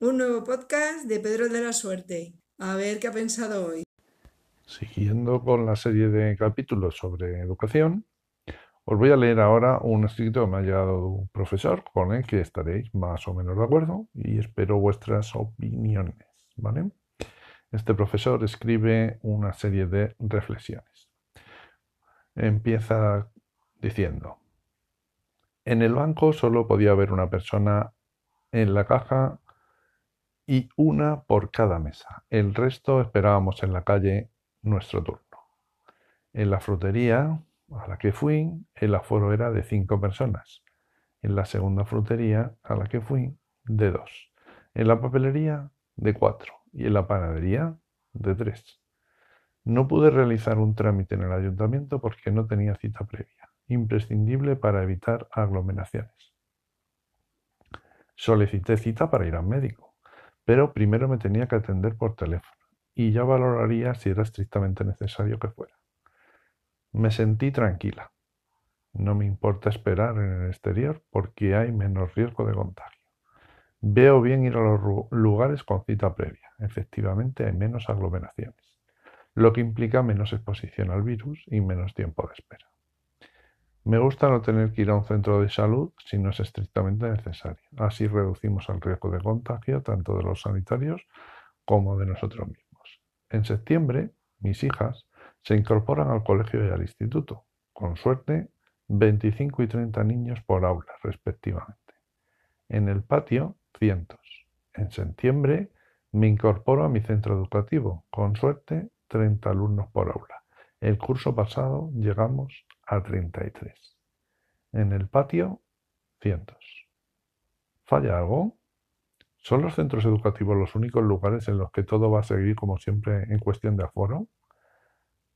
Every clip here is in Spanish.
Un nuevo podcast de Pedro de la Suerte. A ver qué ha pensado hoy. Siguiendo con la serie de capítulos sobre educación, os voy a leer ahora un escrito que me ha llegado un profesor con el que estaréis más o menos de acuerdo y espero vuestras opiniones, ¿vale? Este profesor escribe una serie de reflexiones. Empieza diciendo, en el banco solo podía haber una persona en la caja y una por cada mesa. El resto esperábamos en la calle nuestro turno. En la frutería a la que fui, el aforo era de cinco personas. En la segunda frutería a la que fui, de dos. En la papelería, de cuatro. Y en la panadería, de tres. No pude realizar un trámite en el ayuntamiento porque no tenía cita previa, imprescindible para evitar aglomeraciones. Solicité cita para ir al médico pero primero me tenía que atender por teléfono y ya valoraría si era estrictamente necesario que fuera. Me sentí tranquila. No me importa esperar en el exterior porque hay menos riesgo de contagio. Veo bien ir a los lugares con cita previa. Efectivamente hay menos aglomeraciones, lo que implica menos exposición al virus y menos tiempo de espera. Me gusta no tener que ir a un centro de salud si no es estrictamente necesario. Así reducimos el riesgo de contagio tanto de los sanitarios como de nosotros mismos. En septiembre, mis hijas se incorporan al colegio y al instituto. Con suerte, 25 y 30 niños por aula, respectivamente. En el patio, cientos. En septiembre, me incorporo a mi centro educativo. Con suerte, 30 alumnos por aula. El curso pasado llegamos a 33. En el patio, cientos. ¿Falla algo? ¿Son los centros educativos los únicos lugares en los que todo va a seguir como siempre en cuestión de aforo?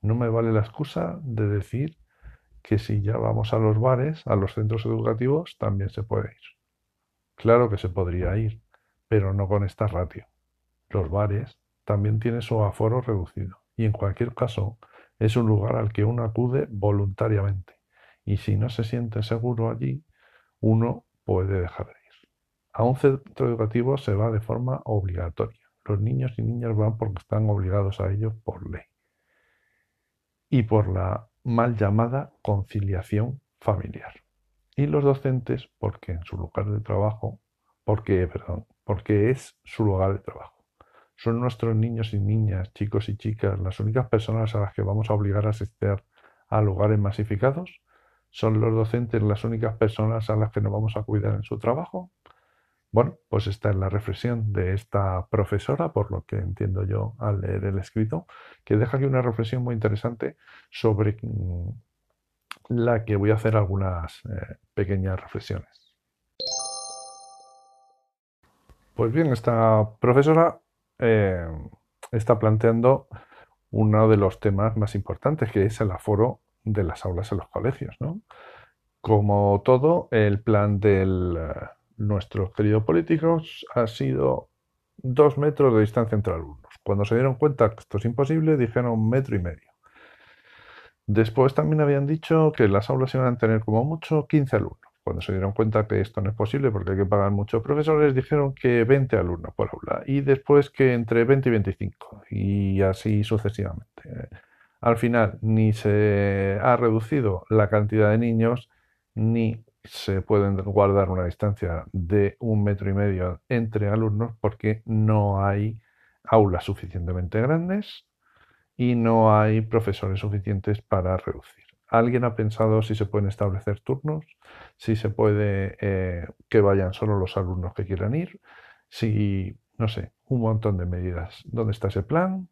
No me vale la excusa de decir que si ya vamos a los bares, a los centros educativos, también se puede ir. Claro que se podría ir, pero no con esta ratio. Los bares también tienen su aforo reducido y en cualquier caso es un lugar al que uno acude voluntariamente y si no se siente seguro allí, uno puede dejar de ir. A un centro educativo se va de forma obligatoria. Los niños y niñas van porque están obligados a ello por ley y por la mal llamada conciliación familiar. Y los docentes porque en su lugar de trabajo, porque, perdón, porque es su lugar de trabajo. ¿Son nuestros niños y niñas, chicos y chicas, las únicas personas a las que vamos a obligar a asistir a lugares masificados? ¿Son los docentes las únicas personas a las que nos vamos a cuidar en su trabajo? Bueno, pues esta es la reflexión de esta profesora, por lo que entiendo yo al leer el escrito, que deja aquí una reflexión muy interesante sobre mm, la que voy a hacer algunas eh, pequeñas reflexiones. Pues bien, esta profesora eh, está planteando uno de los temas más importantes, que es el aforo de las aulas en los colegios. ¿no? Como todo, el plan de eh, nuestros queridos políticos ha sido dos metros de distancia entre alumnos. Cuando se dieron cuenta que esto es imposible, dijeron un metro y medio. Después también habían dicho que las aulas iban a tener como mucho 15 alumnos. Cuando se dieron cuenta que esto no es posible porque hay que pagar muchos profesores, dijeron que 20 alumnos por aula y después que entre 20 y 25 y así sucesivamente. Al final ni se ha reducido la cantidad de niños ni se pueden guardar una distancia de un metro y medio entre alumnos porque no hay aulas suficientemente grandes y no hay profesores suficientes para reducir. ¿Alguien ha pensado si se pueden establecer turnos? Si se puede eh, que vayan solo los alumnos que quieran ir? Si, no sé, un montón de medidas. ¿Dónde está ese plan?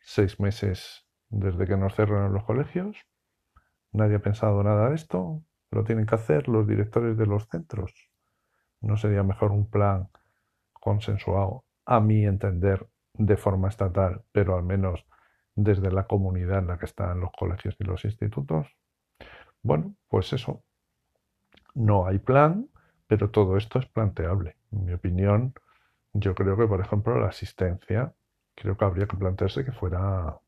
Seis meses desde que nos cerraron los colegios. Nadie ha pensado nada de esto. Lo tienen que hacer los directores de los centros. ¿No sería mejor un plan consensuado, a mi entender, de forma estatal, pero al menos desde la comunidad en la que están los colegios y los institutos. Bueno, pues eso. No hay plan, pero todo esto es planteable. En mi opinión, yo creo que, por ejemplo, la asistencia, creo que habría que plantearse que fuera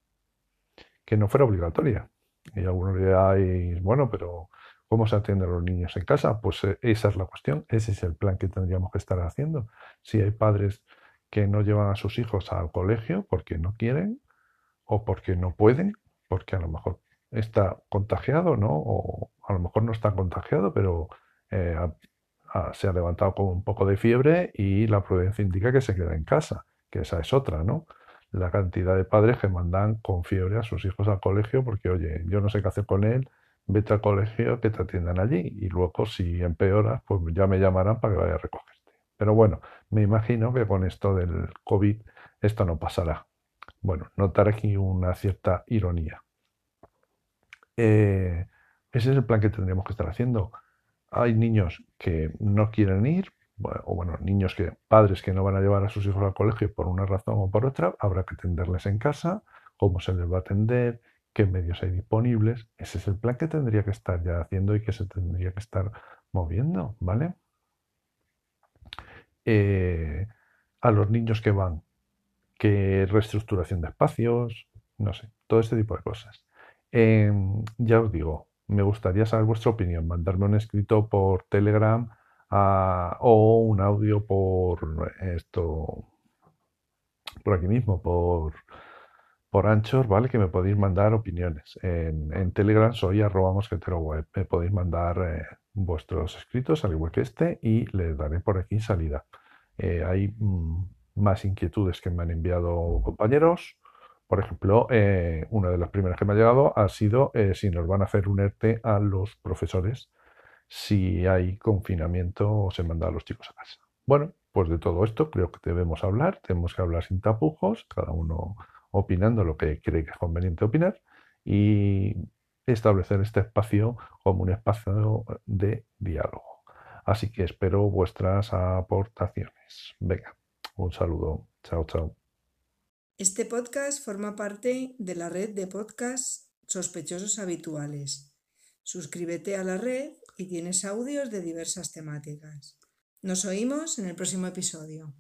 que no fuera obligatoria. Y algunos diréis, bueno, pero ¿Cómo se atienden los niños en casa? Pues eh, esa es la cuestión, ese es el plan que tendríamos que estar haciendo. Si hay padres que no llevan a sus hijos al colegio porque no quieren o porque no pueden, porque a lo mejor está contagiado, ¿no? O a lo mejor no está contagiado, pero eh, se ha levantado con un poco de fiebre y la prudencia indica que se queda en casa, que esa es otra, ¿no? La cantidad de padres que mandan con fiebre a sus hijos al colegio porque, oye, yo no sé qué hacer con él, vete al colegio que te atiendan allí y luego si empeoras, pues ya me llamarán para que vaya a recogerte. Pero bueno, me imagino que con esto del COVID esto no pasará. Bueno, notar aquí una cierta ironía. Eh, ese es el plan que tendríamos que estar haciendo. Hay niños que no quieren ir, o bueno, niños que, padres que no van a llevar a sus hijos al colegio por una razón o por otra, habrá que atenderles en casa, cómo se les va a atender, qué medios hay disponibles. Ese es el plan que tendría que estar ya haciendo y que se tendría que estar moviendo, ¿vale? Eh, a los niños que van, qué reestructuración de espacios, no sé, todo este tipo de cosas. Em, ya os digo, me gustaría saber vuestra opinión, mandarme un escrito por Telegram ah, o un audio por esto, por aquí mismo, por, por Anchor, ¿vale? Que me podéis mandar opiniones. En, Telegram soy arroba mosquetero web. Me podéis mandar eh, vuestros escritos, al igual que este, y les daré por aquí salida. Eh, hay mm, más inquietudes que me han enviado compañeros. Por ejemplo, eh, una de las primeras que me ha llegado ha sido si nos van a hacer un ERTE a los profesores si hay confinamiento o se manda a los chicos a casa. Bueno, pues de todo esto creo que debemos hablar, tenemos que hablar sin tapujos, cada uno opinando lo que cree que es conveniente opinar y establecer este espacio como un espacio de diálogo. Así que espero vuestras aportaciones. Venga, un saludo. Chao, chao. Este podcast forma parte de la red de podcasts sospechosos habituales. Suscríbete a la red y tienes audios de diversas temáticas. Nos oímos en el próximo episodio.